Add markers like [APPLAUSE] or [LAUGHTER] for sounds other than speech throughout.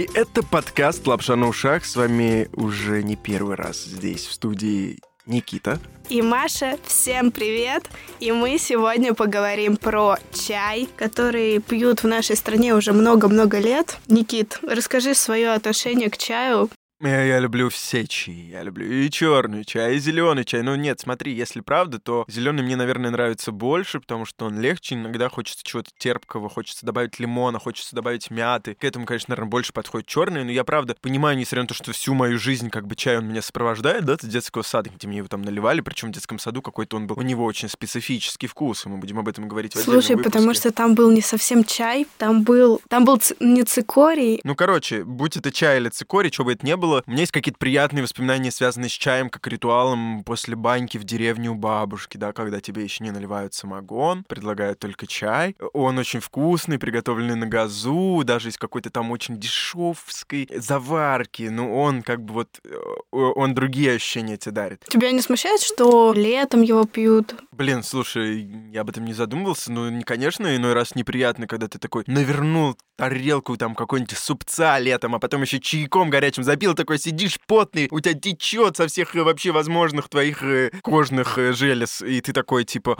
И это подкаст «Лапша на ушах». С вами уже не первый раз здесь, в студии Никита. И Маша, всем привет! И мы сегодня поговорим про чай, который пьют в нашей стране уже много-много лет. Никит, расскажи свое отношение к чаю. Я, я люблю все чаи. Я люблю и черный чай, и зеленый чай. Ну нет, смотри, если правда, то зеленый мне, наверное, нравится больше, потому что он легче. Иногда хочется чего-то терпкого, хочется добавить лимона, хочется добавить мяты. К этому, конечно, наверное, больше подходит черный. Но я правда понимаю, несмотря на то, что всю мою жизнь как бы чай он меня сопровождает, да, с детского сада, где мне его там наливали. Причем в детском саду какой-то он был. У него очень специфический вкус, и мы будем об этом говорить в Слушай, потому что там был не совсем чай, там был, там был ц- не цикорий. Ну, короче, будь это чай или цикорий, чего бы это ни было, у меня есть какие-то приятные воспоминания, связанные с чаем, как ритуалом после баньки в деревне у бабушки, да, когда тебе еще не наливают самогон, предлагают только чай. Он очень вкусный, приготовленный на газу, даже из какой-то там очень дешевской заварки. Ну, он как бы вот, э, он другие ощущения тебе дарит. Тебя не смущает, что летом его пьют? Блин, слушай, я об этом не задумывался, но, не- конечно, иной раз неприятно, когда ты такой навернул тарелку там какой-нибудь супца летом, а потом еще чайком горячим запил, такой сидишь потный, у тебя течет со всех э, вообще возможных твоих э, кожных э, желез, и ты такой типа,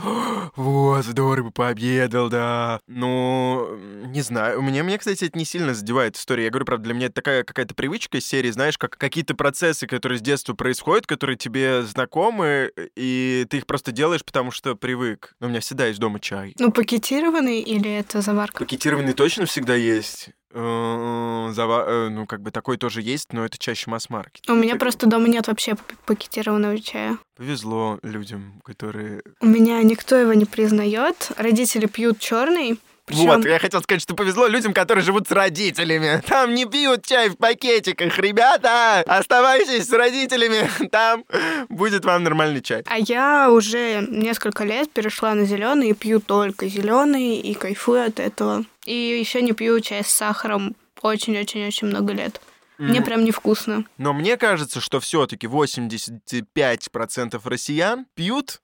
вот, здорово пообедал, да. Ну, не знаю, у меня, меня, кстати, это не сильно задевает история. Я говорю, правда, для меня это такая какая-то привычка из серии, знаешь, как какие-то процессы, которые с детства происходят, которые тебе знакомы, и ты их просто делаешь, потому что привык. Но у меня всегда есть дома чай. Ну, пакетированный или это заварка? Пакетированный точно всегда есть. Э, зава- э, Ну, как бы такой тоже есть, но это чаще масс-маркет. У меня просто дома нет вообще пакетированного чая. Повезло людям, которые... У меня никто его не признает. Родители пьют черный. Вот, я хотел сказать, что повезло людям, которые живут с родителями. Там не пьют чай в пакетиках. Ребята, оставайтесь с родителями. [LAUGHS] Там будет вам нормальный чай. А я уже несколько лет перешла на зеленый и пью только зеленый и кайфую от этого. И еще не пью чай с сахаром очень-очень-очень много лет. Мне прям невкусно. Но мне кажется, что все-таки 85% россиян пьют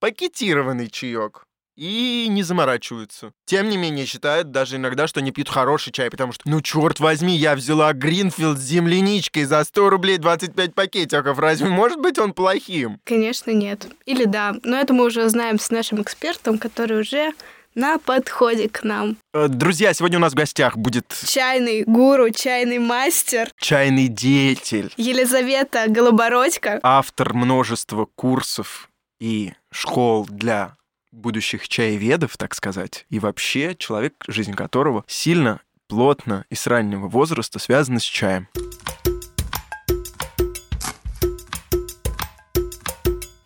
пакетированный чаек и не заморачиваются. Тем не менее, считают даже иногда, что не пьют хороший чай, потому что, ну, черт возьми, я взяла Гринфилд с земляничкой за 100 рублей 25 пакетиков. Разве может быть он плохим? Конечно, нет. Или да. Но это мы уже знаем с нашим экспертом, который уже на подходе к нам. Э, Друзья, сегодня у нас в гостях будет Чайный гуру, чайный мастер чайный деятель, Елизавета Голобородько. автор множества курсов и школ для будущих чаеведов, так сказать, и вообще человек, жизнь которого сильно, плотно и с раннего возраста связана с чаем.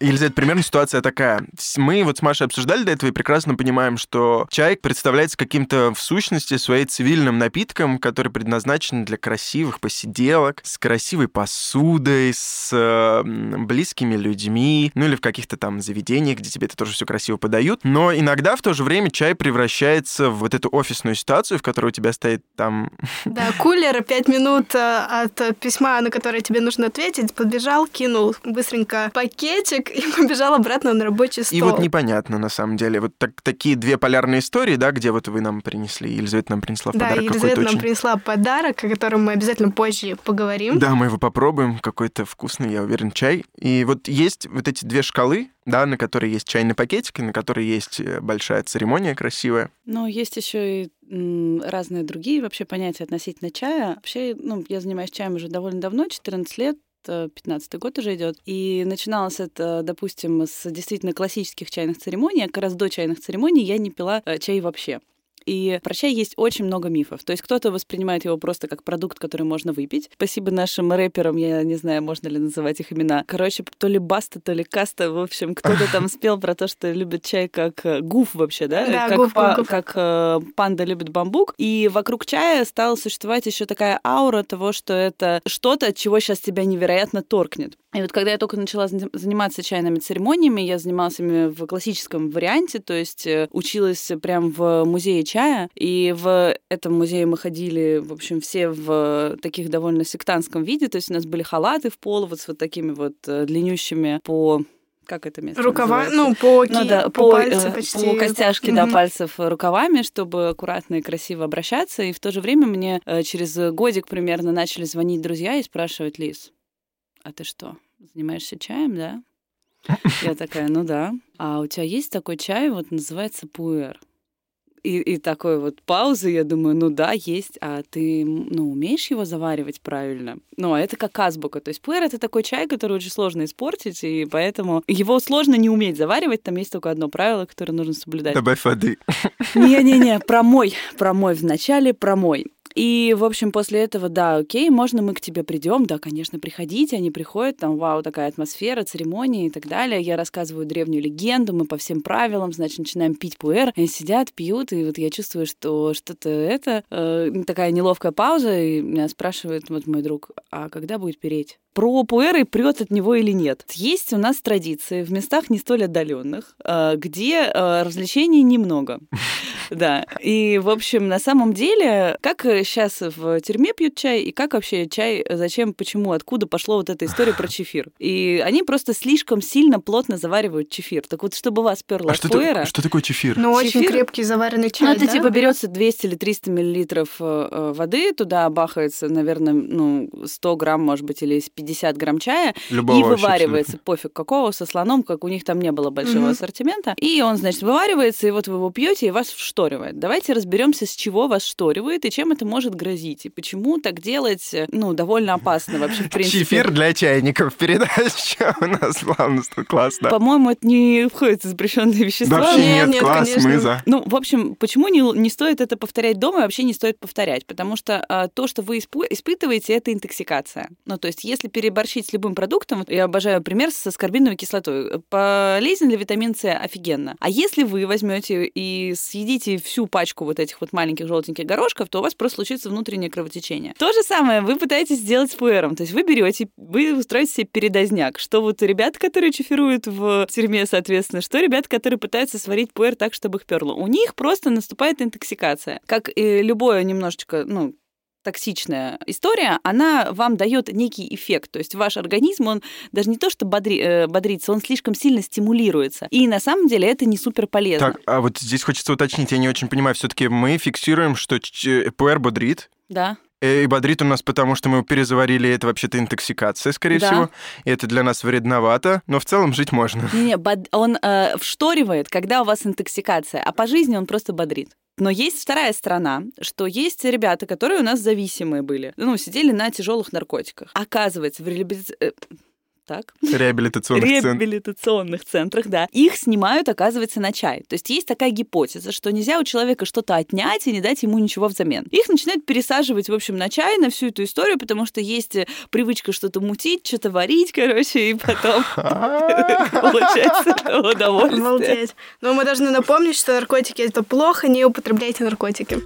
Елизавета, примерно ситуация такая. Мы вот с Машей обсуждали до этого и прекрасно понимаем, что чай представляется каким-то в сущности своей цивильным напитком, который предназначен для красивых посиделок, с красивой посудой, с э, близкими людьми, ну или в каких-то там заведениях, где тебе это тоже все красиво подают. Но иногда в то же время чай превращается в вот эту офисную ситуацию, в которой у тебя стоит там [LAUGHS] Да, кулер, пять минут э, от э, письма, на которое тебе нужно ответить, подбежал, кинул быстренько пакетик [LAUGHS] и побежал обратно на рабочий стол. И вот непонятно, на самом деле. Вот так- такие две полярные истории, да, где вот вы нам принесли, Елизавета нам принесла в Да, подарок Елизавета нам очень... принесла подарок, о котором мы обязательно позже поговорим. Да, мы его попробуем, какой-то вкусный, я уверен, чай. И вот есть вот эти две шкалы, да, на которые есть чайный пакетик, и на которые есть э, большая церемония красивая. Но есть еще и разные другие вообще понятия относительно чая. Вообще, ну, я занимаюсь чаем уже довольно давно, 14 лет. 15 год уже идет. И начиналось это, допустим, с действительно классических чайных церемоний, а как раз до чайных церемоний я не пила э, чай вообще. И про чай есть очень много мифов. То есть кто-то воспринимает его просто как продукт, который можно выпить. Спасибо нашим рэперам, я не знаю, можно ли называть их имена. Короче, то ли Баста, то ли Каста, в общем, кто-то там [LAUGHS] спел про то, что любит чай как э, гуф вообще, да? Да, как, гуф, па- гуф. как э, панда любит бамбук. И вокруг чая стала существовать еще такая аура того, что это что-то, от чего сейчас тебя невероятно торкнет. И вот когда я только начала зан- заниматься чайными церемониями, я занималась ими в классическом варианте, то есть э, училась прям в музее чая, и в этом музее мы ходили, в общем, все в таких довольно сектантском виде, то есть у нас были халаты в пол, вот с вот такими вот э, длиннющими по как это место Рукава, называется? ну, по, ки- Ну да, по, по, пальцу э, почти. по костяшке да, Мгм. пальцев рукавами, чтобы аккуратно и красиво обращаться. И в то же время мне через годик примерно начали звонить друзья и спрашивать, Лиз, а ты что, занимаешься чаем, да? [LAUGHS] Я такая, ну да. А у тебя есть такой чай, вот называется пуэр. И, и такой вот паузы, я думаю, ну да, есть, а ты, ну, умеешь его заваривать правильно? Ну, а это как азбука. То есть пуэр — это такой чай, который очень сложно испортить, и поэтому его сложно не уметь заваривать. Там есть только одно правило, которое нужно соблюдать. Добавь воды. Не-не-не, промой, промой вначале, промой. И, в общем, после этого, да, окей, можно мы к тебе придем, да, конечно, приходите, они приходят, там, вау, такая атмосфера, церемонии и так далее. Я рассказываю древнюю легенду, мы по всем правилам, значит, начинаем пить пуэр, они сидят, пьют, и вот я чувствую, что что-то это, э, такая неловкая пауза, и меня спрашивает вот мой друг, а когда будет переть? Про пуэры прет от него или нет. Есть у нас традиции в местах не столь отдаленных, э, где э, развлечений немного. [LAUGHS] Да. И, в общем, на самом деле, как сейчас в тюрьме пьют чай, и как вообще чай, зачем, почему, откуда пошло вот эта история про [LAUGHS] чефир. И они просто слишком сильно плотно заваривают чефир. Так вот, чтобы вас перло А от что, пуэра... что такое чефир? Ну, очень Чефир- крепкий заваренный Ну, чай, это да? типа берется 200 или 300 миллилитров э, э, воды, туда бахается, наверное, ну, 100 грамм, может быть, или 50 грамм чая, Любого и вываривается, пофиг какого, со слоном, как у них там не было большого Мгм. ассортимента. И он, значит, вываривается, и вот вы его пьете, и вас вшторивает. Давайте разберемся, с чего вас шторивает и чем это может грозить, и почему так делать, э, ну, довольно опасно вообще, в [LAUGHS] принципе. Чефир для чайников. Передача у нас [LAUGHS] стало классно. По-моему, это не входит в запрещенные вещества. Вообще Нет, нет, нет, класс, конечно. мы за. Ну, в общем, почему не, не стоит это повторять дома и вообще не стоит повторять? Потому что а, то, что вы испу- испытываете, это интоксикация. Ну, то есть, если переборщить с любым продуктом, я обожаю пример со скорбиновой кислотой. Полезен ли витамин С? Офигенно. А если вы возьмете и съедите всю пачку вот этих вот маленьких желтеньких горошков, то у вас просто случится внутреннее кровотечение. То же самое вы пытаетесь сделать с пуэром. То есть вы берете, вы устроите себе передозняк. Что вот ребята, которые чефируют в тюрьме, соответственно, что ребята, которые пытаются сварить пуэр так, чтобы их перло. У них просто наступает интоксикация. Как и любое немножечко, ну, токсичная история, она вам дает некий эффект. То есть ваш организм, он даже не то, что бодри, э, бодрится, он слишком сильно стимулируется. И на самом деле это не супер полезно. Так, а вот здесь хочется уточнить, я не очень понимаю, все-таки мы фиксируем, что ч- пуэр бодрит, Да. Э, И бодрит у нас потому, что мы его перезаварили, это вообще-то интоксикация, скорее Да. всего. И это для нас вредновато, но в целом жить можно. [LAUGHS] Не-не, бод- он э, вшторивает, когда у вас интоксикация, а по жизни он просто бодрит. Но есть вторая сторона, что есть ребята, которые у нас зависимые были, ну, сидели на тяжелых наркотиках. Оказывается, в реабилит- э, так. Реабилитационных реабилитационных центрах, да. Их снимают, оказывается, на чай. То есть есть такая гипотеза, что нельзя у человека что-то отнять и не дать ему ничего взамен. Их начинают пересаживать, в общем, на чай, на всю эту историю, потому что есть э, привычка что-то мутить, что-то варить, короче, и потом [LAUGHS] получается [LAUGHS] удовольствие. Обалдеть. Но мы должны напомнить, что наркотики это плохо, не употребляйте наркотики.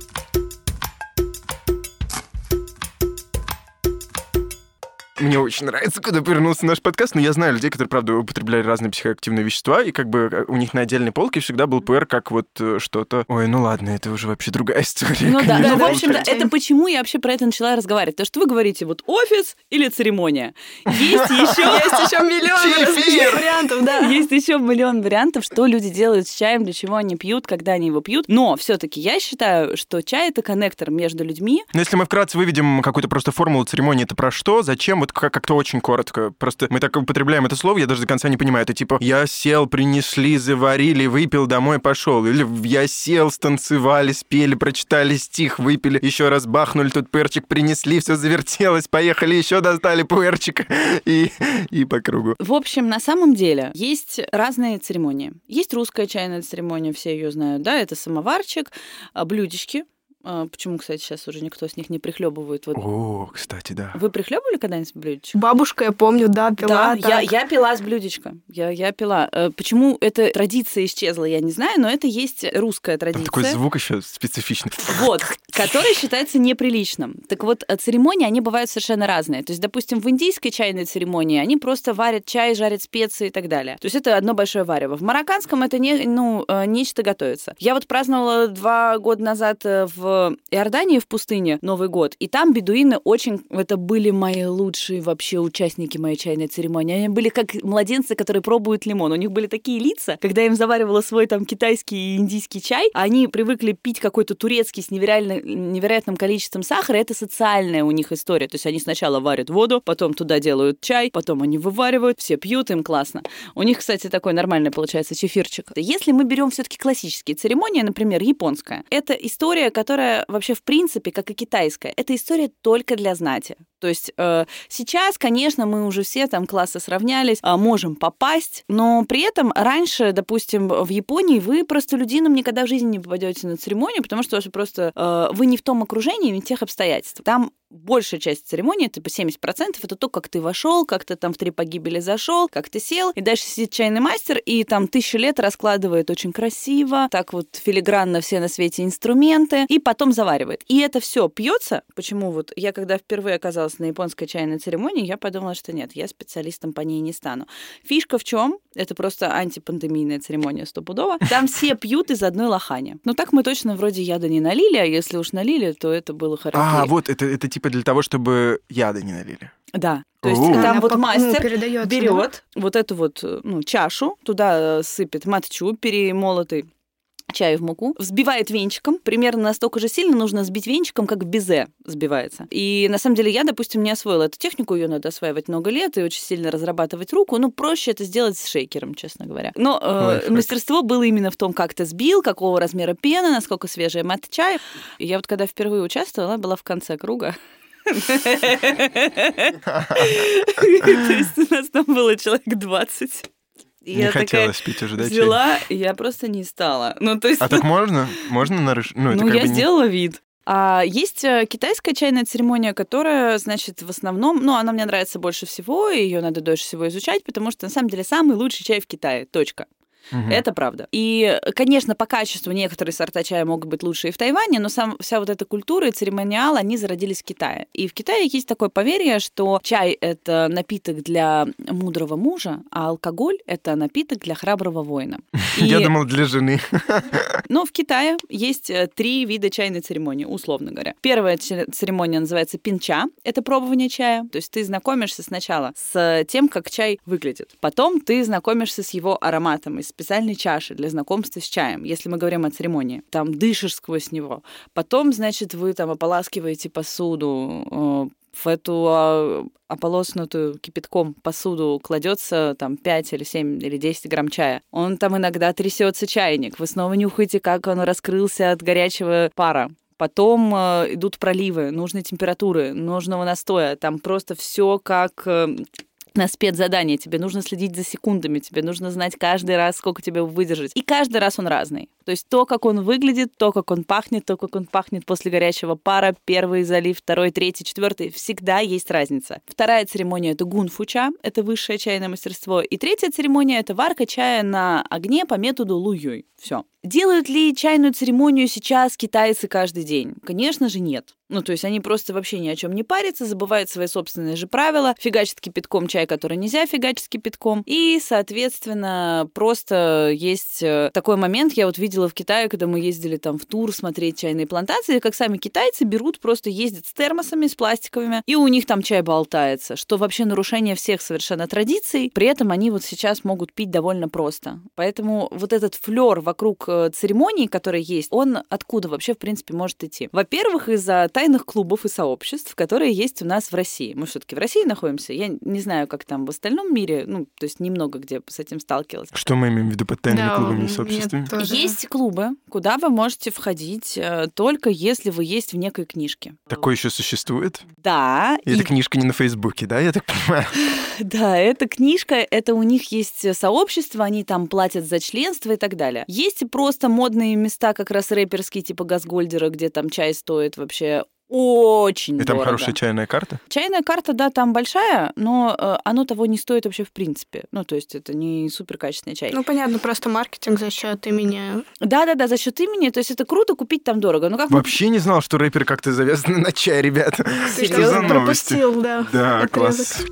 Мне очень нравится, куда повернулся наш подкаст, но я знаю людей, которые, правда, употребляли разные психоактивные вещества, и как бы э, у них на отдельной полке всегда был ПР как вот э, что-то... Ой, ну ладно, это уже вообще другая [LAUGHS] история. Ну да, ну, в общем, да, получается. это почему я вообще про это начала разговаривать. Потому что вы говорите, вот офис или церемония. Есть [LAUGHS] еще Есть еще миллион вариантов, да. Есть еще миллион вариантов, что люди делают с чаем, для чего они пьют, когда они его пьют. Но все-таки я считаю, что чай это коннектор между людьми. Но если мы вкратце выведем какую-то просто формулу церемонии, это про что, зачем, вот как- как-то очень коротко. Просто мы так употребляем это слово, я даже до конца не понимаю. Это типа я сел, принесли, заварили, выпил, домой пошел. Или я сел, станцевали, спели, прочитали стих, выпили, еще раз бахнули, тут перчик принесли, все завертелось, поехали, еще достали пуэрчик [LAUGHS] и, и по кругу. В общем, на самом деле есть разные церемонии. Есть русская чайная церемония, все ее знают, да, это самоварчик, а, блюдечки. А, Почему, кстати, сейчас уже никто с них не прихлебывает? Вот О, кстати, да. вы прихлебывали когда-нибудь блюдечко? Бабушка, я помню, да, пила. Да, я, так. я пила с блюдечка. Я, я пила. Э, Почему эта традиция исчезла, я не знаю, но это есть русская Там традиция. такой звук еще специфичный. Вот, который считается неприличным. Так вот, э, церемонии, они бывают совершенно разные. То есть, допустим, в индийской чайной церемонии они просто варят чай, жарят специи и так далее. То есть это одно большое варево. В марокканском это не, ну, э, нечто готовится. Я вот праздновала два года назад в Иордании в пустыне Новый год, и там бедуины очень... Это были мои лучшие вообще участники моей чайной церемонии. Они были как младенцы, которые пробуют лимон. У них были такие лица, когда я им заваривала свой там китайский и индийский чай, они привыкли пить какой-то турецкий с невероятно, невероятным количеством сахара. Это социальная у них история. То есть они сначала варят воду, потом туда делают чай, потом они вываривают, все пьют, им классно. У них, кстати, такой нормальный получается чефирчик. Если мы берем все-таки классические церемонии, например, японская, это история, которая вообще в принципе, как и китайская, это история только для знати. То есть э, сейчас, конечно, мы уже все там классы сравнялись, э, можем попасть, но при этом раньше, допустим, в Японии вы простолюдинам никогда в жизни не попадете на церемонию, потому что просто э, вы не в том окружении, не в тех обстоятельствах. Там большая часть церемонии, типа 70%, это то, как ты вошел, как ты там в три погибели зашел, как ты сел, и дальше сидит чайный мастер, и там тысячу лет раскладывает очень красиво, так вот филигранно все на свете инструменты, и потом заваривает. И это все пьется. Почему вот я когда впервые оказалась на японской чайной церемонии, я подумала, что нет, я специалистом по ней не стану. Фишка в чем? Это просто антипандемийная церемония стопудово. Там все пьют из одной лохани. Ну так мы точно вроде яда не налили, а если уж налили, то это было хорошо. А, вот, это, это типа для того, чтобы яда не налили. Да. То есть О. там Она вот ну, мастер да? берет вот эту вот ну, чашу, туда э, сыпет матчу перемолотый чай в муку, взбивает венчиком. Примерно настолько же сильно нужно сбить венчиком, как безе взбивается. И на самом деле я, допустим, не освоила эту технику, ее надо осваивать много лет и очень сильно разрабатывать руку. Ну, проще это сделать с шейкером, честно говоря. Но э, мастерство было именно в том, как ты сбил, какого размера пена, насколько свежая мат чая. И я вот когда впервые участвовала, была в конце круга. [LAUGHS] То есть у нас там было человек 20. И не я такая хотелось пить уже, да, чай? взяла, и я просто не стала. Ну, то есть, А так [LAUGHS] можно? Можно нарушить? Ну, ну, я бы не- сделала вид. А есть э, китайская чайная церемония, которая, значит, в основном, ну, она мне нравится больше всего, и ее надо дольше всего изучать, потому что, на самом деле, самый лучший чай в Китае. Точка. Мгм. Это правда. И, конечно, по качеству некоторые сорта чая могут быть лучше и в Тайване, но сам, вся вот эта культура и церемониал, они зародились в Китае. И в Китае есть такое поверье, что чай — это напиток для мудрого мужа, а алкоголь — это напиток для храброго воина. [LAUGHS] И- Я думал, для жены. [LAUGHS] но в Китае есть э, три вида чайной церемонии, условно говоря. Первая церемония называется пинча, это пробование чая. То есть ты знакомишься сначала с тем, как чай выглядит. Потом ты знакомишься с его ароматом из специальной чаши для знакомства с чаем, если мы говорим о церемонии. Там дышишь сквозь него. Потом, значит, вы там ополаскиваете посуду, э, в эту а, ополоснутую кипятком посуду кладется там 5 или 7 или 10 грамм чая. Он там иногда трясется чайник. Вы снова нюхаете, как он раскрылся от горячего пара. Потом э, идут проливы нужной температуры, нужного настоя. Там просто все как э, на спецзадание. Тебе нужно следить за секундами, тебе нужно знать каждый раз, сколько тебе выдержать. И каждый раз он разный. То есть то, как он выглядит, то, как он пахнет, то, как он пахнет после горячего пара, первый залив, второй, третий, четвертый, всегда есть разница. Вторая церемония — это гунфуча, это высшее чайное мастерство. И третья церемония — это варка чая на огне по методу луюй. Все. Делают ли чайную церемонию сейчас китайцы каждый день? Конечно же, нет. Ну, то есть они просто вообще ни о чем не парятся, забывают свои собственные же правила, фигачат кипятком чай, который нельзя фигачить кипятком. И, соответственно, просто есть э, такой момент, я вот видела в Китае, когда мы ездили там в тур смотреть чайные плантации, как сами китайцы берут, просто ездят с термосами, с пластиковыми, и у них там чай болтается, что вообще нарушение всех совершенно традиций. При этом они вот сейчас могут пить довольно просто. Поэтому вот этот флер вокруг э, церемонии, который есть, он откуда вообще, в принципе, может идти? Во-первых, из-за тайных клубов и сообществ, которые есть у нас в России. Мы все-таки в России находимся. Я не знаю, как там в остальном мире, ну, то есть немного где с этим сталкивалась. Что мы имеем в виду под тайными Да, клубами и сообществами? тоже. Есть клубы, куда вы можете входить э, только если вы есть в некой книжке. Такое еще существует? Да, И и- эта книжка не на Фейсбуке, да, я так понимаю? [LAUGHS] да, эта книжка, это у них есть сообщество, они там платят за членство и так далее. Есть и просто модные места, как раз рэперские, типа Газгольдера, где там чай стоит вообще очень И там дорого. хорошая чайная карта? Чайная карта, да, там большая, но э, оно того не стоит вообще в принципе. Ну, то есть это не супер качественный чай. Ну, понятно, просто маркетинг за счет имени. Да-да-да, за счет имени, то есть это круто, купить там дорого. Ну как мы- Вообще не знал, что рэперы как-то завязаны [LAUGHS] на чай, ребята. Ты Что за новости? пропустил, да. Да, отрезок.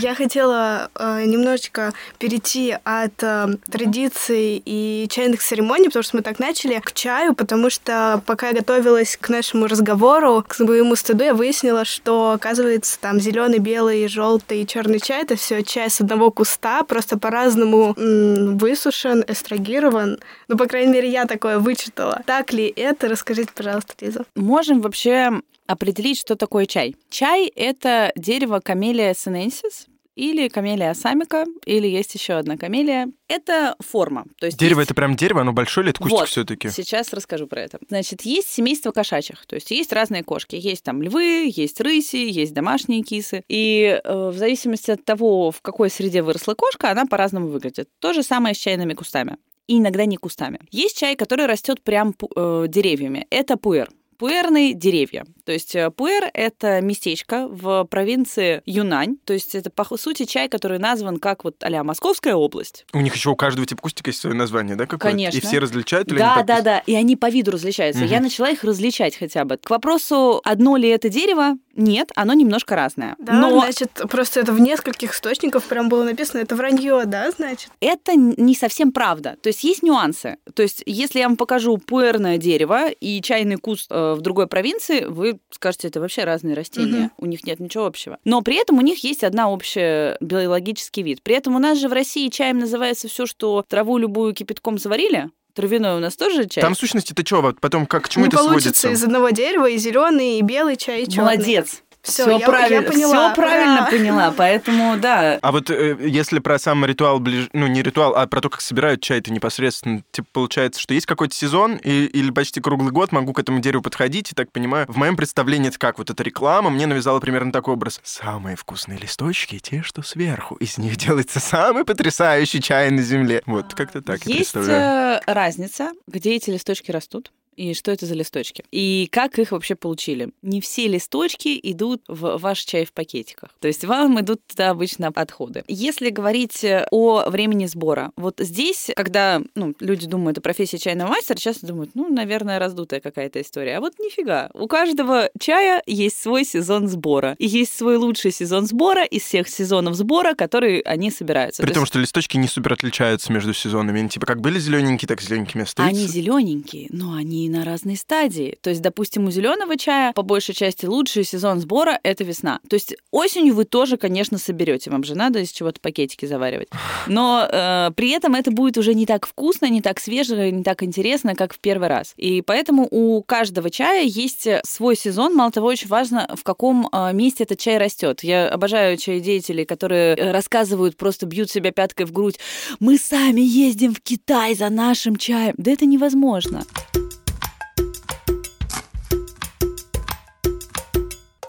Я хотела э, немножечко перейти от э, традиций и чайных церемоний, потому что мы так начали, к чаю, потому что пока я готовилась к нашему разговору, к своему стыду, я выяснила, что, оказывается, там зеленый, белый, желтый и черный чай это все чай с одного куста, просто по-разному высушен, эстрагирован. Ну, по крайней мере, я такое вычитала. Так ли это? Расскажите, пожалуйста, Лиза. Можем вообще определить, что такое чай. Чай — это дерево камелия сененсис, или камелия асамика, или есть еще одна камелия. Это форма. То есть Дерево есть... это прям дерево, оно большое или это кустик Вот. все-таки? Сейчас расскажу про это. Значит, есть семейство кошачьих, то есть есть разные кошки. Есть там львы, есть рыси, есть домашние кисы. И э, в зависимости от того, в какой среде выросла кошка, она по-разному выглядит. То же самое с чайными кустами. И иногда не кустами. Есть чай, который растет прям э, деревьями. Это пуэр. Пуэрные деревья. То есть э, пуэр — это местечко в провинции Юнань. То есть это, по сути, чай, который назван как вот а Московская область. У них еще у каждого типа кустика есть свое название, да, какое-то? Конечно. И все различают или Да, да, да. И они по виду различаются. Мгм. Я начала их различать хотя бы. К вопросу, одно ли это дерево? Нет, оно немножко разное. Да, Но значит, просто это в нескольких источниках прям было написано, это вранье, да, значит? это не совсем правда. То есть есть нюансы. То есть если я вам покажу пуэрное дерево и чайный куст э, в другой провинции, вы скажете, это вообще разные растения. Мгм. У них нет ничего общего. Но при этом у них есть одна общая биологический вид. При этом у нас же в России чаем называется все, что траву любую кипятком заварили. Травяной у нас тоже чай. Там в сущности ты что, вот потом как к чему Не это получится сводится? из одного дерева и зеленый, и белый чай, и черный. Молодец. Всё, Всё я- правильно, я поняла, всё правильно ура. поняла. Поэтому да, А вот э, если про сам ритуал, ближ... ну не ритуал, а про то, как собирают чай, это непосредственно, типа получается, что есть какой-то сезон и, или почти круглый год могу к этому дереву подходить, и так понимаю, в моем представлении это как, вот эта реклама мне навязала примерно такой образ. Самые вкусные листочки те, что сверху, из них делается самый потрясающий чай на земле. Вот, как-то так я есть представляю. э, разница, где эти листочки растут. И что это за листочки? И как их вообще получили? Не все листочки идут в ваш чай в пакетиках. То есть вам идут туда обычно отходы. Если говорить э, о времени сбора, вот здесь, когда ну, люди думают о профессии чайного мастера, часто думают, ну, наверное, раздутая какая-то история. А вот нифига. У каждого чая есть свой сезон сбора. И есть свой лучший сезон сбора из всех сезонов сбора, которые они собираются. При То том, есть что листочки не супер отличаются между сезонами. Они типа как были зелененькие, так зелененькими остаются. Они зелененькие, но они на разной стадии. То есть, допустим, у зеленого чая по большей части лучший сезон сбора это весна. То есть осенью вы тоже, конечно, соберете. Вам же надо из чего-то пакетики заваривать. Но э, при этом это будет уже не так вкусно, не так свеже, не так интересно, как в первый раз. И поэтому у каждого чая есть свой сезон. Мало того, очень важно, в каком э, месте этот чай растет. Я обожаю чаедеятелей, которые рассказывают, просто бьют себя пяткой в грудь. Мы сами ездим в Китай за нашим чаем. Да это невозможно.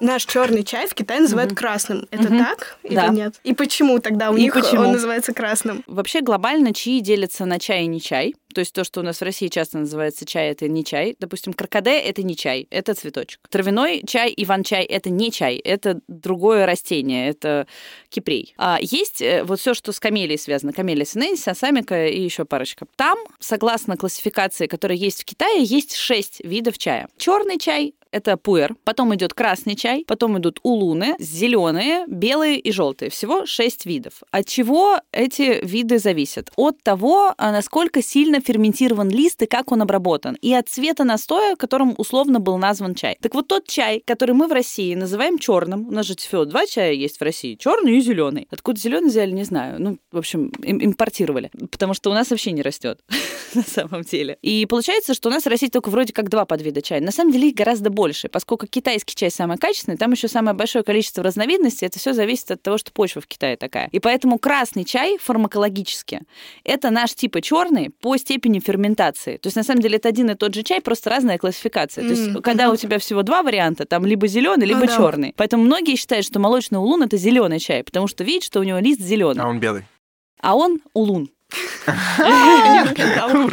Наш черный чай в Китае называют красным. Это так или Да. нет? И почему тогда у И них почему? он называется красным? Вообще глобально чаи делятся на чай и не чай. То есть то, что у нас в России часто называется чай, это не чай. Допустим, крокоде — это не чай, это цветочек. Травяной чай, иван-чай — это не чай, это другое растение, это кипрей. А есть э, вот все, что с камелией связано. Камелия синенсис, асамика и еще парочка. Там, согласно классификации, которая есть в Китае, есть шесть видов чая. Черный чай это пуэр, потом идет красный чай, потом идут улуны, зеленые, белые и желтые. Всего шесть видов. От чего эти виды зависят? От того, а, насколько сильно ферментирован лист и как он обработан, и от цвета настоя, которым условно был назван чай. Так вот тот чай, который мы в России называем черным, у нас же всего два чая есть в России, черный и зеленый. Откуда зеленый взяли, не знаю. Ну, в общем, им- импортировали, потому что у нас вообще не растет [LAUGHS] на самом деле. И получается, что у нас в России только вроде как два подвида чая. На самом деле их гораздо больше, поскольку китайский чай самый качественный, там еще самое большое количество разновидностей, это все зависит от того, что почва в Китае такая. И поэтому красный чай фармакологически это наш типа черный по степени ферментации. То есть на самом деле это один и тот же чай, просто разная классификация. То есть когда у тебя всего два варианта, там либо зеленый, либо Ну да. черный. Поэтому многие считают, что молочный улун это зеленый чай, потому что видят, что у него лист зеленый, А он белый. а он улун. [LAUGHS]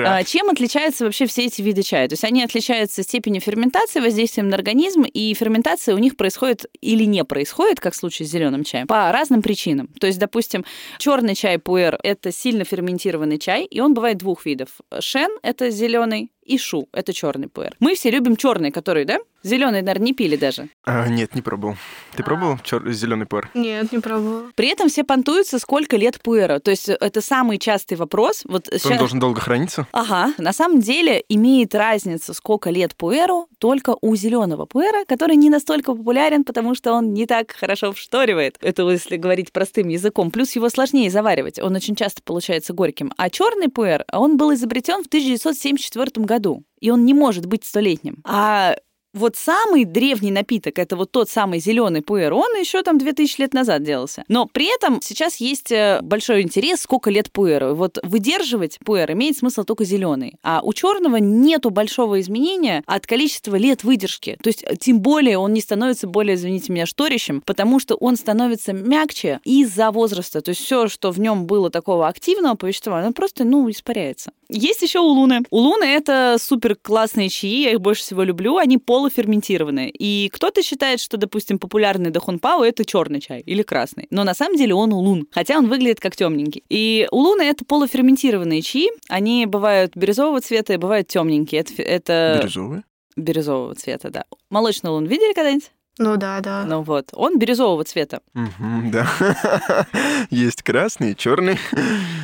А, Чем отличаются вообще все эти виды чая? То есть они отличаются степенью ферментации, воздействием на организм, и ферментация у них происходит или не происходит, как в случае с зеленым чаем, по разным причинам. То есть, допустим, черный чай пуэр это сильно ферментированный чай, и он бывает двух видов. Шен это зеленый, и шу. Это черный пуэр. Мы все любим черный, который, да? Зеленый, наверное, не пили даже. А, нет, не пробовал. Ты пробовал чер... зеленый пуэр? Нет, не пробовала. При этом все понтуются, сколько лет пуэра. То есть это самый частый вопрос. Вот Он ща- должен долго храниться? Ага, на самом деле имеет разницу, сколько лет пуэру, только у зеленого пуэра, который не настолько популярен, потому что он не так хорошо вшторивает. Это если говорить простым языком. Плюс его сложнее заваривать. Он очень часто получается горьким. А черный пуэр, он был изобретен в 1974 году. И он не может быть столетним. А вот самый древний напиток, это вот тот самый зеленый пуэр, он еще там 2000 лет назад делался. Но при этом сейчас есть э, большой интерес, сколько лет пуэру. Вот выдерживать пуэр имеет смысл только зеленый. А у черного нету большого изменения от количества лет выдержки. То есть, э, тем более, он не становится более, извините меня, шторищем, потому что он становится мягче из-за возраста. То есть все, что в нем было такого активного по веществу, оно просто, ну, испаряется. Есть еще у Луны. У Луны это супер классные чаи, я их больше всего люблю. Они полуферментированные. И кто-то считает, что, допустим, популярный Дахунпао это черный чай или красный. Но на самом деле он улун, хотя он выглядит как темненький. И у Луны это полуферментированные чаи. Они бывают бирюзового цвета и бывают темненькие. Это, это Бирюзовый? бирюзового цвета, да. Молочный лун видели когда-нибудь? Ну да, да. Ну вот, он бирюзового цвета. Мгм, да. [LAUGHS] Есть красный, черный.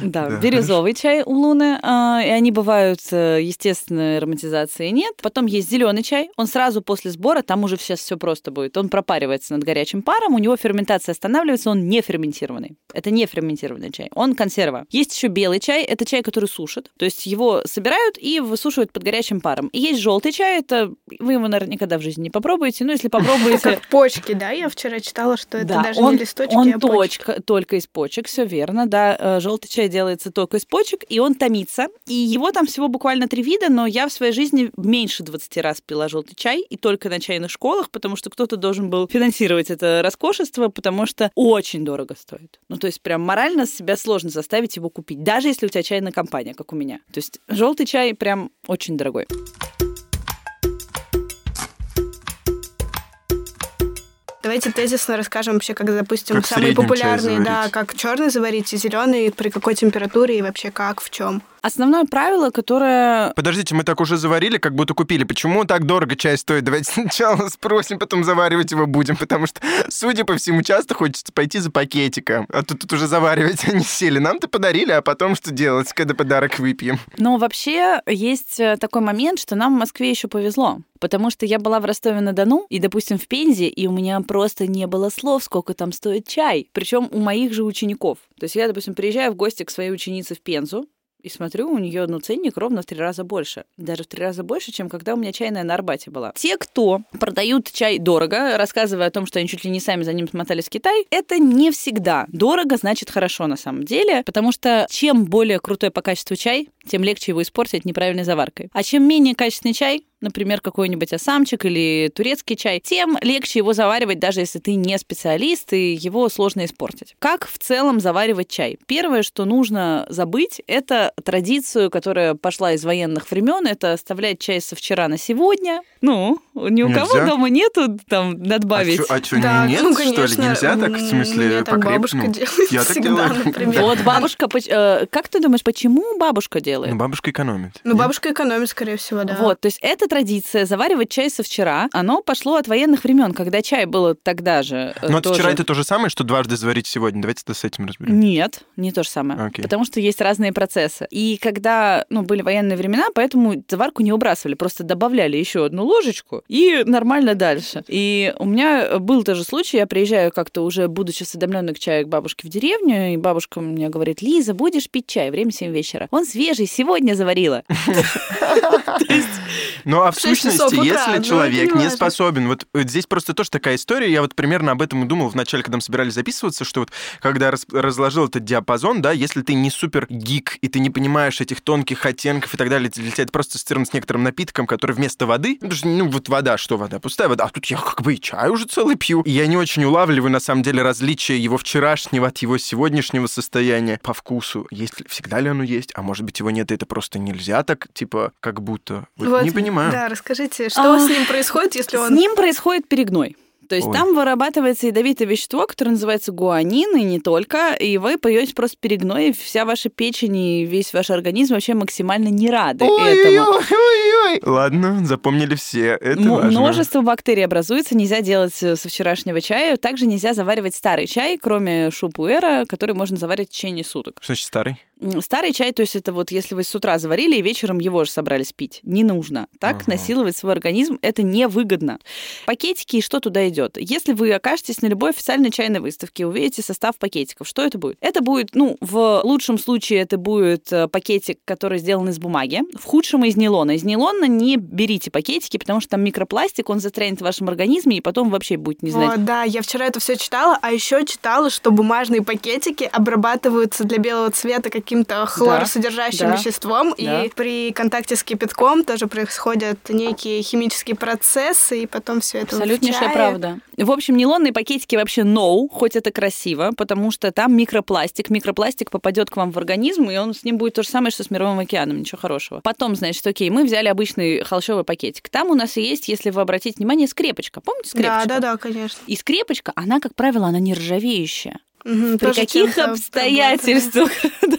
Да, Да, бирюзовый чай у Луны, а, и они бывают, э, естественно, ароматизации нет. Потом есть зеленый чай, он сразу после сбора, там уже сейчас все просто будет. Он пропаривается над горячим паром, у него ферментация останавливается, он не ферментированный. Это не ферментированный чай, он консерва. Есть еще белый чай, это чай, который сушат, то есть его собирают и высушивают под горячим паром. И есть желтый чай, это вы его, наверное, никогда в жизни не попробуете, но если попробуете... Как почки, да? Я вчера читала, что это Да, даже он, не листочки, он а почки. точка, только из почек, все верно, да. Желтый чай делается только из почек, и он томится. И его там всего буквально три вида, но я в своей жизни меньше 20 раз пила желтый чай, и только на чайных школах, потому что кто-то должен был финансировать это роскошество, потому что очень дорого стоит. Ну, то есть прям морально себя сложно заставить его купить, даже если у тебя чайная компания, как у меня. То есть желтый чай прям очень дорогой. Давайте тезисно расскажем вообще, как, допустим, Как самые популярные, да, как черный заварить и зеленый, при какой температуре и вообще как, в чем. Основное правило, которое Подождите, мы так уже заварили, как будто купили. Почему так дорого чай стоит? Давайте сначала [LAUGHS] спросим, потом заваривать его будем, потому что, судя по всему, часто хочется пойти за пакетиком. А тут, тут уже заваривать [LAUGHS] они сели. Нам-то подарили, а потом что делать, когда подарок выпьем? Но вообще есть э, такой момент, что нам в Москве еще повезло. Потому что я была в Ростове-на-Дону и, допустим, в Пензе, и у меня просто не было слов, сколько там стоит чай. Причем у моих же учеников. То есть я, допустим, приезжаю в гости к своей ученице в Пензу, и смотрю, у нее ну, ценник ровно в три раза больше. Даже в три раза больше, чем когда у меня чайная на Арбате была. Те, кто продают чай дорого, рассказывая о том, что они чуть ли не сами за ним смотались в Китай, это не всегда дорого, значит хорошо на самом деле, потому что чем более крутой по качеству чай, тем легче его испортить неправильной заваркой. А чем менее качественный чай, например, какой-нибудь осамчик или турецкий чай, тем легче его заваривать, даже если ты не специалист, и его сложно испортить. Как в целом заваривать чай? Первое, что нужно забыть, это традицию, которая пошла из военных времен, это оставлять чай со вчера на сегодня. Ну, ни у кого Нельзя? дома нету там надбавить. А что, Да, нет, ну, что ли? конечно, Нельзя так, в смысле, мне так покрепче? бабушка Ну, делает я так всегда, делаю. например. Вот бабушка, э, как ты думаешь, почему бабушка делает? Ну, бабушка экономит. Ну, бабушка экономит, скорее всего, да. Вот, то есть эта традиция заваривать чай со вчера, оно пошло от военных времен, когда чай было тогда же. э, Но от тоже- вчера это то же самое, что дважды заварить сегодня. Давайте с этим разберем. Нет, не то же самое. Окей. Потому что есть разные процессы. И когда ну, были военные времена, поэтому заварку не убрасывали, просто добавляли еще одну ложечку и нормально дальше. И у меня был тоже случай, я приезжаю как-то уже, будучи осведомленной к чаю к бабушке в деревню, и бабушка мне говорит, Лиза, будешь пить чай, время 7 вечера. Он свежий, сегодня заварила. [LAUGHS] Ну а в сущности, если ну, человек не способен, вот, здесь просто тоже такая история, я вот примерно об этом и думал в начале, когда мы собирались записываться, что вот когда раз- разложил этот диапазон, да, если ты не супер гик и ты не понимаешь этих тонких оттенков и так далее, для тебя это просто ассоциировано с некоторым напитком, который вместо воды, ну, ну вот вода, что вода, пустая вода, а тут я как бы и чай уже целый пью. И я не очень улавливаю, на самом деле, различия его вчерашнего от его сегодняшнего состояния по вкусу. Есть ли, всегда ли оно есть, а может быть его нет, и это просто нельзя так, типа, как будто. Вот Вот, не понимаю. Да, расскажите, что А, с ним происходит, если С он... ним происходит перегной. То есть Ой. там вырабатывается ядовитое вещество, которое называется гуанин, и не только, и вы поете просто перегной, и вся ваша печень и весь ваш организм вообще максимально не рады этому. Ой-ой-ой-ой. Ладно, запомнили все. Это М- важно. Множество бактерий образуется, нельзя делать э, со вчерашнего чая. Также нельзя заваривать старый чай, кроме шупуэра, который можно заварить в течение суток. Что значит старый? Старый чай, то есть это вот если вы с утра заварили и вечером его же собрались пить. Не нужно. Так Ага. насиловать свой организм это невыгодно. Пакетики и что туда идет? Если вы окажетесь на любой официальной чайной выставке, увидите состав пакетиков, что это будет? Это будет, ну, в лучшем случае это будет э, пакетик, который сделан из бумаги, в худшем из нейлона. Из нейлона не берите пакетики, потому что там микропластик, он застрянет в вашем организме, и потом вообще будет не знать. Вот, да, я вчера это все читала, а еще читала, что бумажные пакетики обрабатываются для белого цвета каким-то хлоросодержащим да, веществом, да. и при контакте с кипятком тоже происходят некие химические процессы, и потом все это в Абсолютнейшая чае. правда. В общем, нейлонные пакетики вообще no, хоть это красиво, потому что там микропластик. Микропластик попадет к вам в организм, и он с ним будет то же самое, что с мировым океаном, ничего хорошего. Потом, значит, окей, мы взяли обычный холщовый пакетик. Там у нас есть, если вы обратите внимание, скрепочка. Помните скрепочку? Да, да, да, конечно. И скрепочка, она, как правило, она не Мгм, При каких обстоятельствах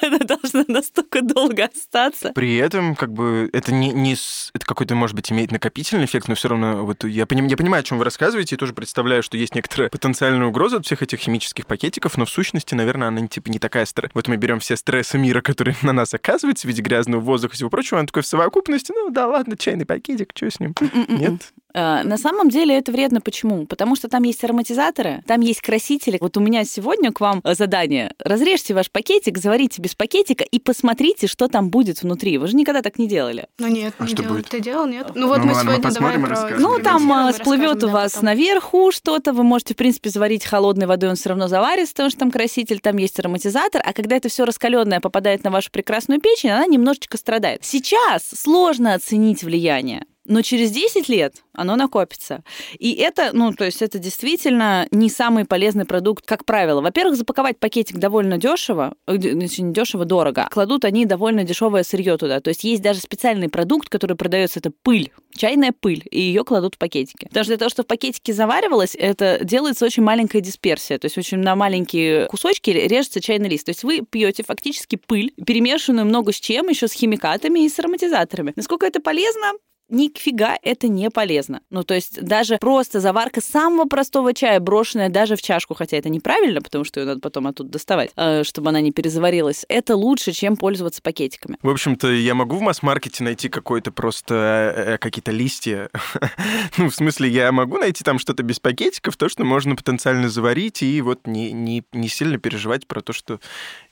она [LAUGHS] должна настолько долго остаться? При этом, как бы, это не, не с- это какой-то, может быть, имеет накопительный эффект, но все равно вот я, поним- я понимаю, о чем вы рассказываете, и тоже представляю, что есть некоторая потенциальная угроза от всех этих химических пакетиков, но в сущности, наверное, она типа не такая стра... Вот мы берем все стрессы мира, [LAUGHS] которые на нас оказываются в виде грязного воздуха и всего прочего, он такой в совокупности, ну да ладно, чайный пакетик, что с ним? Нет? А, На самом деле это вредно. Почему? Потому что там есть ароматизаторы, там есть красители. Вот у меня сегодня к вам э, задание. Разрежьте ваш пакетик, заварите без пакетика и посмотрите, что там будет внутри. Вы же никогда так не делали. Ну нет, А не что делал. будет? Ты делал, нет? Ну вот Ну мы ладно, мы сегодня посмотрим давай про. Ну, там расскажем, всплывет у да, вас потом. наверху что-то. Вы можете, в принципе, заварить холодной водой, он все равно заварится, потому что там краситель, там есть ароматизатор. А когда это все раскаленное попадает на вашу прекрасную печень, она немножечко страдает. Сейчас сложно оценить влияние. Но через 10 лет оно накопится. И это, ну, то есть это действительно не самый полезный продукт, как правило. Во-первых, запаковать пакетик довольно дешево, э, не дешево, дорого. Кладут они довольно дешевое сырье туда. То есть есть даже специальный продукт, который продается, это пыль, чайная пыль, и ее кладут в пакетики. Потому что для того, чтобы в пакетике заваривалось, это делается очень маленькая дисперсия. То есть очень на маленькие кусочки режется чайный лист. То есть вы пьете фактически пыль, перемешанную много с чем, еще с химикатами и с ароматизаторами. Насколько это полезно? Нифига это не полезно. Ну, то есть даже просто заварка самого простого чая, брошенная даже в чашку, хотя это неправильно, потому что ее надо потом оттуда доставать, э, чтобы она не перезаварилась, это лучше, чем пользоваться пакетиками. В общем-то, я могу в масс-маркете найти какой-то просто э, э, какие-то листья. [LAUGHS] ну, в смысле, я могу найти там что-то без пакетиков, то, что можно потенциально заварить, и вот не, не, не сильно переживать про то, что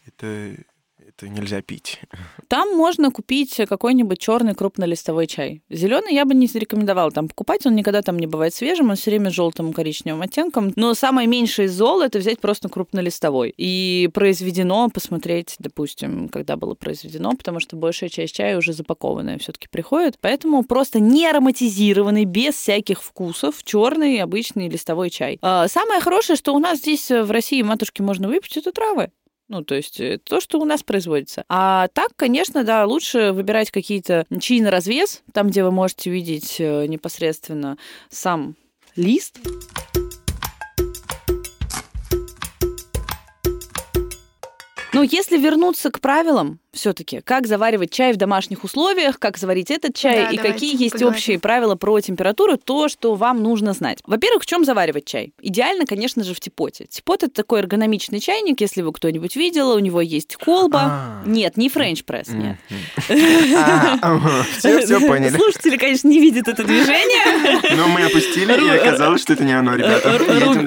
это, это нельзя пить. Там можно купить какой-нибудь черный крупнолистовой чай. Зеленый я бы не рекомендовала там покупать, он никогда там не бывает свежим, он все время желтым коричневым оттенком. Но самое меньшее зол это взять просто крупнолистовой. И произведено, посмотреть, допустим, когда было произведено, потому что большая часть чая уже запакованная все-таки приходит. Поэтому просто не ароматизированный, без всяких вкусов, черный обычный листовой чай. А, Самое хорошее, что у нас здесь в России матушки можно выпить, это травы. Ну, то есть э, то, что у нас производится. А так, конечно, да, лучше выбирать какие-то чаи на развес, там, где вы можете видеть э, непосредственно сам лист. Но если вернуться к правилам, все-таки, как заваривать чай в домашних условиях, как заварить этот чай Да, и какие есть поговорим. общие правила про температуру, то, что вам нужно знать. Во-первых, в чем заваривать чай? Идеально, конечно же, в типоте. Типот это такой эргономичный чайник, если вы кто-нибудь видел, у него есть колба. А. Нет, не френч пресс, нет. Все, все [LAUGHS] поняли. Слушатели, конечно, не видят это движение. Но мы опустили, и оказалось, что это не оно, ребята.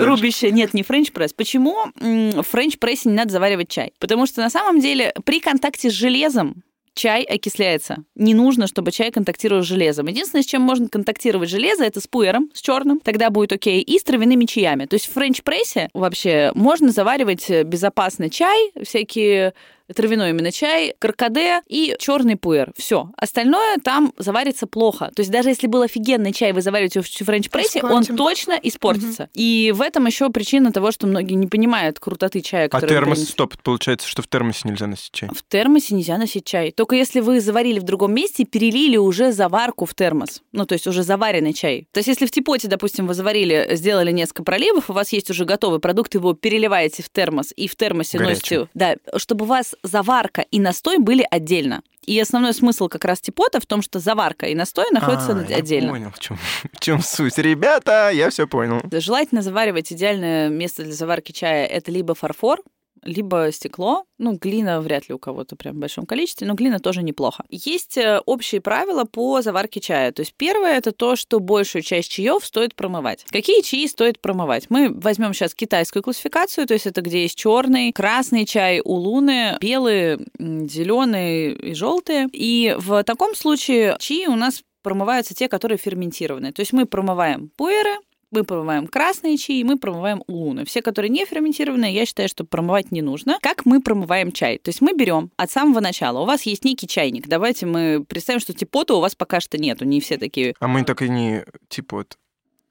Рубище. Нет, не френч пресс. Почему в френч прессе не надо заваривать чай? Потому что на самом деле при контакте с железом чай окисляется. Не нужно, чтобы чай контактировал с железом. Единственное, с чем можно контактировать железо, это с пуэром, с черным, тогда будет окей, и с травяными чаями. То есть в френч-прессе вообще можно заваривать безопасный чай, всякие травяной именно чай, каркаде и черный пуэр. Все. Остальное там заварится плохо. То есть даже если был офигенный чай, вы завариваете в френч-прессе, он точно испортится. Угу. И в этом еще причина того, что многие не понимают крутоты чая. А термос, принес... стоп, получается, что в термосе нельзя носить чай? В термосе нельзя носить чай. Только если вы заварили в другом месте, перелили уже заварку в термос. Ну, то есть уже заваренный чай. То есть если в типоте, допустим, вы заварили, сделали несколько проливов, у вас есть уже готовый продукт, его переливаете в термос и в термосе Горячий. носите... Да, чтобы у вас заварка и настой были отдельно. И основной смысл как раз типота в том, что заварка и настой находятся а, отдельно. Я понял, в чем, в чем суть. Ребята, я все понял. Желательно заваривать идеальное место для заварки чая это либо фарфор, либо стекло. Ну, глина вряд ли у кого-то прям в большом количестве, но глина тоже неплохо. Есть э, общие правила по заварке чая. То есть первое это то, что большую часть чаев стоит промывать. Какие чаи стоит промывать? Мы возьмем сейчас китайскую классификацию, то есть это где есть черный, красный чай, улуны, белые, зеленые и желтые. И в таком случае чаи у нас промываются те, которые ферментированы. То есть мы промываем пуэры, мы промываем красные чаи, мы промываем луны. Все, которые не ферментированные, я считаю, что промывать не нужно. Как мы промываем чай? То есть мы берем от самого начала. У вас есть некий чайник. Давайте мы представим, что типота у вас пока что нету. Не все такие. А мы так и не типот.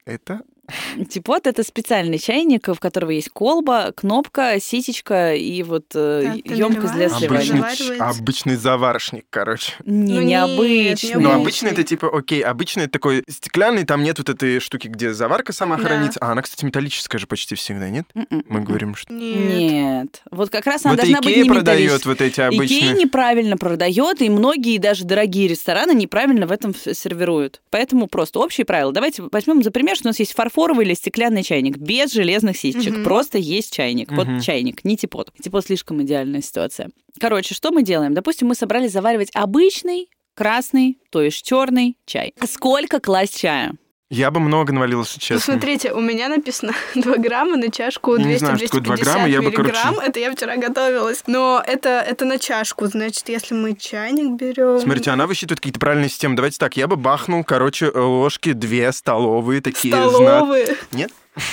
Это [LAUGHS] Типот — это специальный чайник, в которого есть колба, кнопка, ситечка и вот э, емкость для сливания. Обычный, обычный заварочник, короче. Не, ну, необычный. Ну, обычный это типа, окей, обычный это такой стеклянный, там нет вот этой штуки, где заварка сама да. хранится. А она, кстати, металлическая же почти всегда, нет? Mm-mm. М-м. Мы говорим, что... Нет. нет. Вот как раз она вот должна Икея быть не продает вот эти обычные. Икея неправильно продает, и многие даже дорогие рестораны неправильно в этом сервируют. Поэтому просто общие правила. Давайте возьмем за пример, что у нас есть фарфоровый или стеклянный чайник без железных ситечек. Угу. Просто есть чайник. Угу. Вот чайник, не типот. Типот слишком идеальная ситуация. Короче, что мы делаем? Допустим, мы собрались заваривать обычный красный, то есть черный чай. А сколько класть чая? Я бы много навалил, если честно. Ну, смотрите, у меня написано [LAUGHS] 2 грамма на чашку 200 Не знаю, что такое 2 грамма, я бы, короче... Это я вчера готовилась. Но это, это на чашку, значит, если мы чайник берем... Смотрите, она высчитывает какие-то правильные системы. Давайте так, я бы бахнул, короче, ложки две столовые такие. Столовые? Зна... Нет?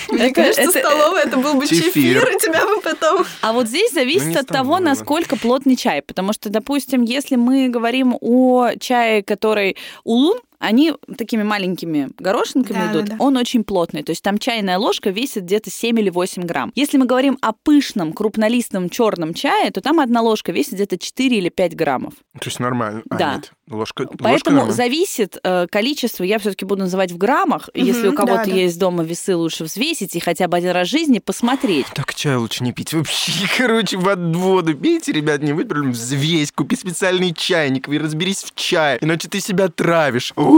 Мне кажется, столовая это был бы чефир, и тебя бы потом... А вот здесь зависит ну, от того, насколько плотный чай. Потому что, допустим, если мы говорим о чае, который улун, они такими маленькими горошинками да, идут, да, да. он очень плотный. То есть там чайная ложка весит где-то 7 или 8 грамм. Если мы говорим о пышном, крупнолистном черном чае, то там одна ложка весит где-то 4 или 5 граммов. То есть нормально. А, да. нет. Ложка, Поэтому ложка зависит э, количество, я все-таки буду называть в граммах. Угу, Если у кого-то да, да. есть дома весы, лучше взвесить и хотя бы один раз в жизни посмотреть. Так чай лучше не пить. Вообще, [LAUGHS] короче, в воду пейте, ребят, не проблем, взвесь, купи специальный чайник и разберись в чае, иначе ты себя травишь. Ой,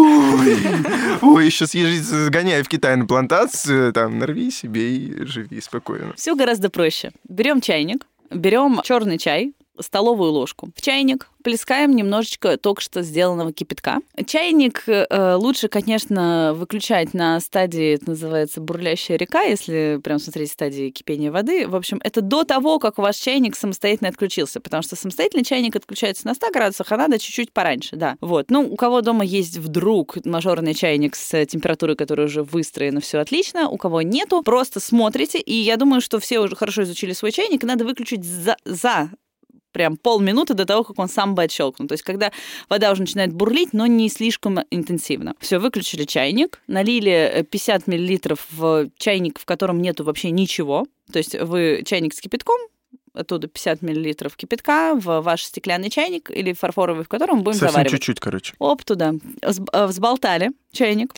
ой, еще съезжай, сгоняй в Китай на плантацию, там, нарви себе и живи спокойно. Все гораздо проще. Берем чайник, берем черный чай, столовую ложку в чайник, плескаем немножечко только что сделанного кипятка. Чайник э, лучше, конечно, выключать на стадии, это называется бурлящая река, если прям смотреть стадии кипения воды. В общем, это до того, как у вас чайник самостоятельно отключился, потому что самостоятельный чайник отключается на 100 градусах, а надо чуть-чуть пораньше, да. Вот. Ну, у кого дома есть вдруг мажорный чайник с температурой, которая уже выстроена, все отлично. У кого нету, просто смотрите. И я думаю, что все уже хорошо изучили свой чайник, и надо выключить за, за прям полминуты до того, как он сам будет щелкнуть. То есть, когда вода уже начинает бурлить, но не слишком интенсивно. Все, выключили чайник, налили 50 э, мл в чайник, в котором нету вообще ничего. То есть вы чайник с кипятком, оттуда 50 мл кипятка в ваш стеклянный чайник или фарфоровый, в котором будем Совсем заваривать. чуть-чуть, короче. Оп, туда. Э, взболтали чайник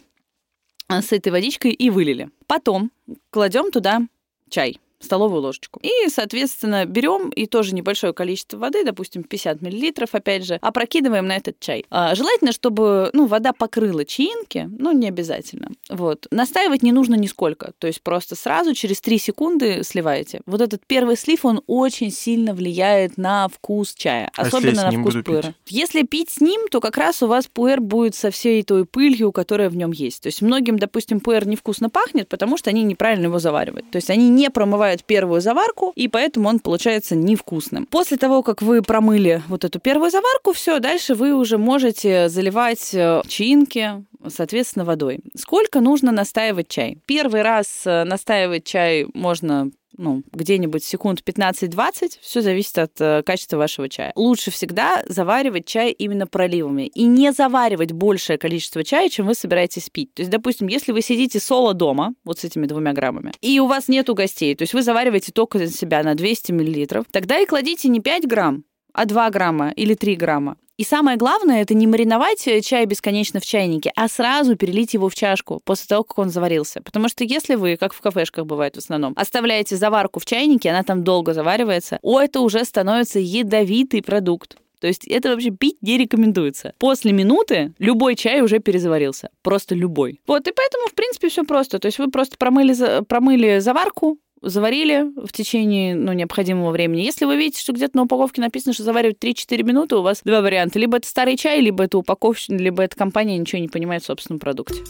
э, с этой водичкой и вылили. Потом кладем туда чай столовую ложечку. И, соответственно, берем и тоже небольшое количество воды, допустим, 50 миллилитров, опять же, опрокидываем на этот чай. А, желательно, чтобы ну, вода покрыла чаинки, но не обязательно. Вот. Настаивать не нужно нисколько, то есть просто сразу через 3 секунды сливаете. Вот этот первый слив, он очень сильно влияет на вкус чая, а особенно на вкус пуэра. Если пить с ним, то как раз у вас пуэр будет со всей той пылью, которая в нем есть. То есть многим, допустим, пуэр невкусно пахнет, потому что они неправильно его заваривают. То есть они не промывают промывают первую заварку, и поэтому он получается невкусным. После того, как вы промыли вот эту первую заварку, все, дальше вы уже можете заливать э, чинки, соответственно, водой. Сколько нужно настаивать чай? Первый раз э, настаивать чай можно ну, где-нибудь секунд 15-20, все зависит от э, качества вашего чая. Лучше всегда заваривать чай именно проливами и не заваривать большее количество чая, чем вы собираетесь пить. То есть, допустим, если вы сидите соло дома, вот с этими двумя граммами, и у вас нету гостей, то есть вы завариваете только для себя на 200 миллилитров, тогда и кладите не 5 грамм, а 2 грамма или 3 грамма. И самое главное, это не мариновать э, чай бесконечно в чайнике, а сразу перелить его в чашку после того, как он заварился. Потому что если вы, как в кафешках бывает в основном, оставляете заварку в чайнике, она там долго заваривается, о, это уже становится ядовитый продукт. То есть это вообще пить не рекомендуется. После минуты любой чай уже перезаварился. Просто любой. Вот, и поэтому, в принципе, все просто. То есть вы просто промыли, промыли заварку, заварили в течение ну, необходимого времени. Если вы видите, что где-то на упаковке написано, что заваривать 3-4 минуты, у вас два варианта. Либо это старый чай, либо это упаковщик, либо эта компания ничего не понимает в собственном продукте.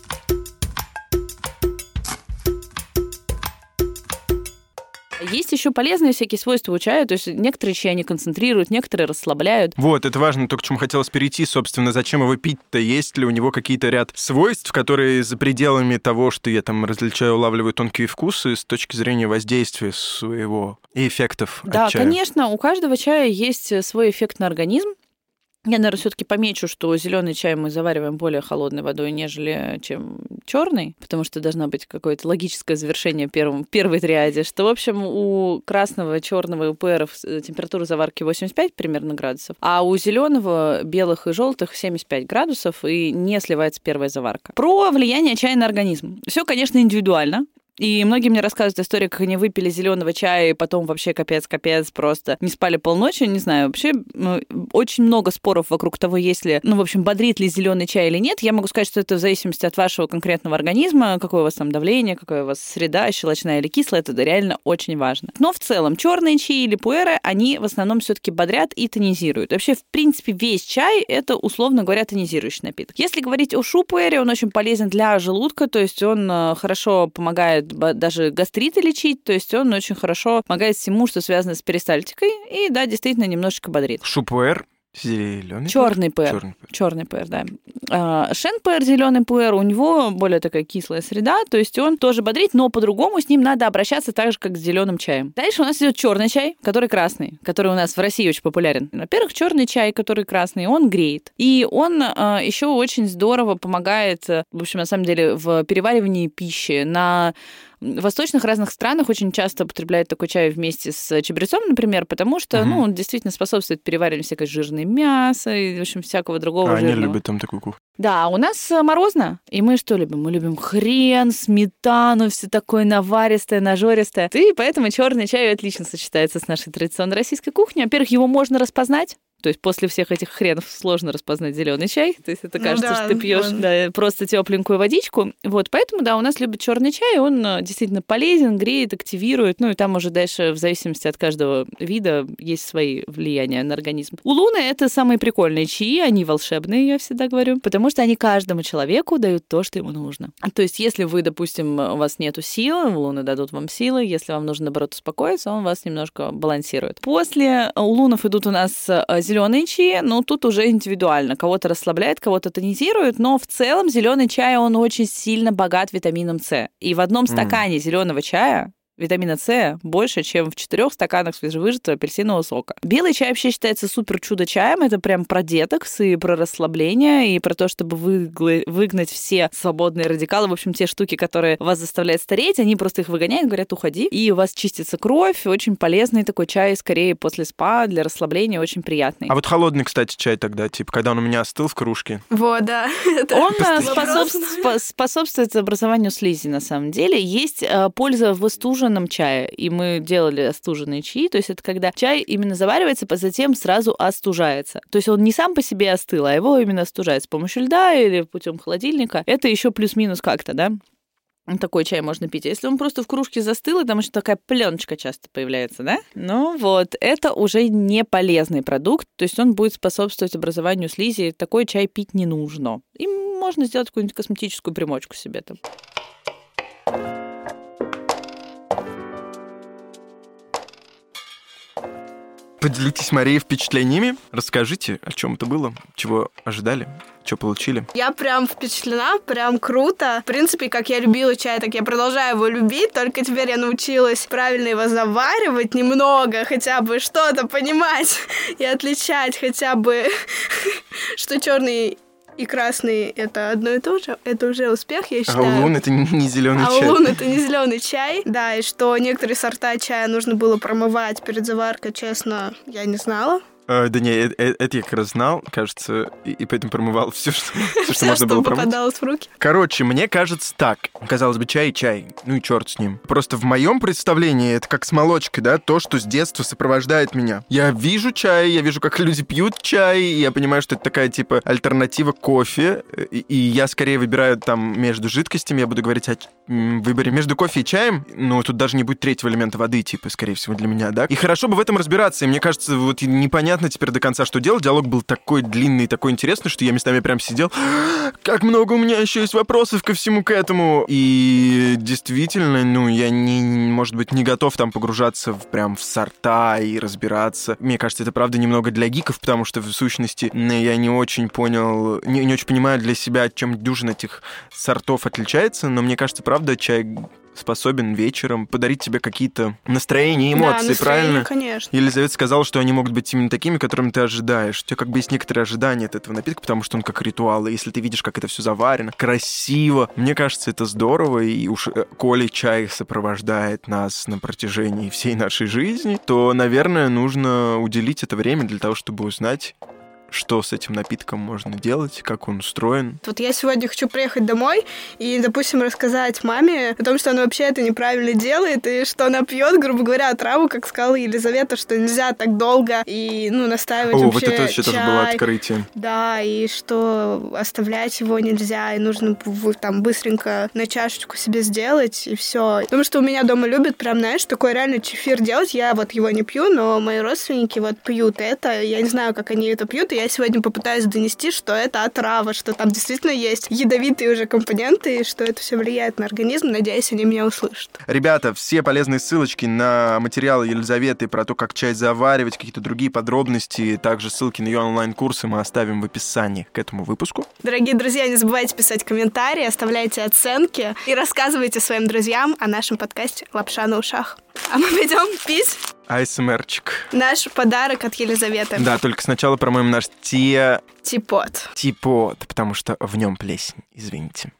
Есть еще полезные всякие свойства у чая, то есть некоторые чаи они концентрируют, некоторые расслабляют. Вот, это важно, то, к чему хотелось перейти, собственно, зачем его пить-то, есть ли у него какие-то ряд свойств, которые за пределами того, что я там различаю, улавливаю тонкие вкусы с точки зрения воздействия своего и эффектов Да, конечно, у каждого чая есть свой эффект на организм. Я, наверное, все-таки помечу, что зеленый чай мы завариваем более холодной водой, нежели чем черный, потому что должна быть какое-то логическое завершение первым, первой триаде, что, в общем, у красного, черного и у пэров э, температура заварки 85 примерно градусов, а у зеленого, белых и желтых 75 градусов и не сливается первая заварка. Про влияние чая на организм. Все, конечно, индивидуально. И многие мне рассказывают истории, как они выпили зеленого чая, и потом вообще капец-капец, просто не спали полночи, не знаю. Вообще ну, очень много споров вокруг того, есть ли, ну, в общем, бодрит ли зеленый чай или нет. Я могу сказать, что это в зависимости от вашего конкретного организма, какое у вас там давление, какая у вас среда, щелочная или кислая, это реально очень важно. Но в целом черные чаи или пуэры, они в основном все-таки бодрят и тонизируют. Вообще, в принципе, весь чай это, условно говоря, тонизирующий напиток. Если говорить о шупуэре, он очень полезен для желудка, то есть он э, хорошо помогает даже гастриты лечить, то есть он очень хорошо помогает всему, что связано с перистальтикой, и да, действительно немножечко бодрит. Шупуэр Зеленый Черный пэр. Черный пэр. Черный пэр, да. А, шен пэр, зеленый пэр, у него более такая кислая среда, то есть он тоже бодрит, но по-другому с ним надо обращаться так же, как с зеленым чаем. Дальше у нас идет черный чай, который красный, который у нас в России очень популярен. Во-первых, черный чай, который красный, он греет. И он а, еще очень здорово помогает, в общем, на самом деле, в переваривании пищи, на в восточных разных странах очень часто употребляют такой чай вместе с чабрецом, например, потому что, угу. ну, он действительно способствует перевариванию всякой жирной мяса и, в общем, всякого другого а жирного. они любят там такую кухню. Да, у нас э, морозно, и мы что любим? Мы любим хрен, сметану, все такое наваристое, нажористое. И поэтому черный чай отлично сочетается с нашей традиционной российской кухней. Во-первых, его можно распознать, то есть после всех этих хренов сложно распознать зеленый чай. То есть это ну кажется, ну, да, что ты пьешь он... да, просто тепленькую водичку. Вот, поэтому, да, у нас любят черный чай, он э, действительно полезен, греет, активирует. Ну и там уже дальше, в зависимости от каждого вида, есть свои влияния на организм. У Луны это самые прикольные чаи, они волшебные, я всегда говорю, потому что они каждому человеку дают то, что ему нужно. То есть, если вы, допустим, у вас нету силы, Луны дадут вам силы, если вам нужно, наоборот, успокоиться, он вас немножко балансирует. После у Лунов идут у нас э, зеленые чаи, ну, тут уже индивидуально. Кого-то расслабляет, кого-то тонизирует, но в целом зеленый чай, он очень сильно богат витамином С. И в одном стакане mm. зеленого чая витамина С больше, чем в четырех стаканах свежевыжатого апельсинового сока. Белый чай вообще считается супер чудо-чаем. Это прям про детокс и про расслабление, и про то, чтобы выгла- выгнать все свободные радикалы. В общем, те штуки, которые вас заставляют стареть, они просто их выгоняют, говорят, уходи. И у вас чистится кровь. Очень полезный такой чай, скорее после спа, для расслабления, очень приятный. А вот холодный, кстати, чай тогда, типа, когда он у меня остыл в кружке. Вот, да. Он э, способствует, способствует образованию слизи, на самом деле. Есть э, польза в остуже остуженном чае, и мы делали остуженные чаи, то есть это когда чай именно заваривается, а затем сразу остужается. То есть он не сам по себе остыл, а его именно остужает с помощью льда или путем холодильника. Это еще плюс-минус как-то, да? Такой чай можно пить. А если он просто в кружке застыл, и там еще такая пленочка часто появляется, да? Ну вот, это уже не полезный продукт, то есть он будет способствовать образованию слизи. Такой чай пить не нужно. И можно сделать какую-нибудь косметическую примочку себе там. Поделитесь, Мария, впечатлениями. Расскажите, о чем это было, чего ожидали, что получили. Я прям впечатлена, прям круто. В принципе, как я любила чай, так я продолжаю его любить, только теперь я научилась правильно его заваривать немного, хотя бы что-то понимать [LAUGHS] и отличать хотя бы, [LAUGHS] что черный и красный это одно и то же, это уже успех, я считаю. А улун это не зеленый а чай. улун это не зеленый чай, да, и что некоторые сорта чая нужно было промывать перед заваркой, честно, я не знала. А, да не, э, э, это я как раз знал, кажется, и, и поэтому промывал [LAUGHS] все, что, все, что можно было промыть. попадалось в руки. Короче, мне кажется так. Казалось бы, чай и чай. Ну и черт с ним. Просто в моем представлении это как с молочкой, да, то, что с детства сопровождает меня. Я вижу чай, я вижу, как люди пьют чай, и я понимаю, что это такая, типа, альтернатива кофе, и, и я скорее выбираю там между жидкостями, я буду говорить о выборе между кофе и чаем, ну, тут даже не будет третьего элемента воды, типа, скорее всего, для меня, да. И хорошо бы в этом разбираться, и мне кажется, вот непонятно, теперь до конца, что делать. Диалог был такой длинный, такой интересный, что я местами прям сидел. [GASPS] Как много у меня еще есть вопросов ко всему к этому. И действительно, ну, я не, может быть, не готов там погружаться в, прям в сорта и разбираться. Мне кажется, это правда немного для гиков, потому что в сущности я не очень понял, не, не очень понимаю для себя, чем дюжин этих сортов отличается, но мне кажется, правда, чай способен вечером подарить тебе какие-то настроения и эмоции, да, правильно? конечно. Елизавета сказала, что они могут быть именно такими, которыми ты ожидаешь. У тебя как бы есть некоторые ожидания от этого напитка, потому что он как ритуал. И если ты видишь, как это все заварено, красиво, мне кажется, это здорово. И уж э, коли чай сопровождает нас на протяжении всей нашей жизни, то, наверное, нужно уделить это время для того, чтобы узнать, что с этим напитком можно делать, как он устроен. Вот я сегодня хочу приехать домой и, допустим, рассказать маме о том, что она вообще это неправильно делает, и что она пьет, грубо говоря, траву, как сказала Елизавета, что нельзя так долго и, ну, настаивать О, вообще вот это вообще чай. тоже было открытие. Да, и что оставлять его нельзя, и нужно там быстренько на чашечку себе сделать, и все. Потому что у меня дома любят прям, знаешь, такой реально чефир делать. Я вот его не пью, но мои родственники вот пьют это. Я не знаю, как они это пьют, я сегодня попытаюсь донести, что это отрава, что там действительно есть ядовитые уже компоненты, и что это все влияет на организм. Надеюсь, они меня услышат. Ребята, все полезные ссылочки на материалы Елизаветы про то, как чай заваривать, какие-то другие подробности, также ссылки на ее онлайн-курсы мы оставим в описании к этому выпуску. Дорогие друзья, не забывайте писать комментарии, оставляйте оценки и рассказывайте своим друзьям о нашем подкасте «Лапша на ушах». А мы пойдем пить АСМРчик. Наш подарок от Елизаветы. Да, только сначала промоем наш те... Типот. Типот, потому что в нем плесень, извините.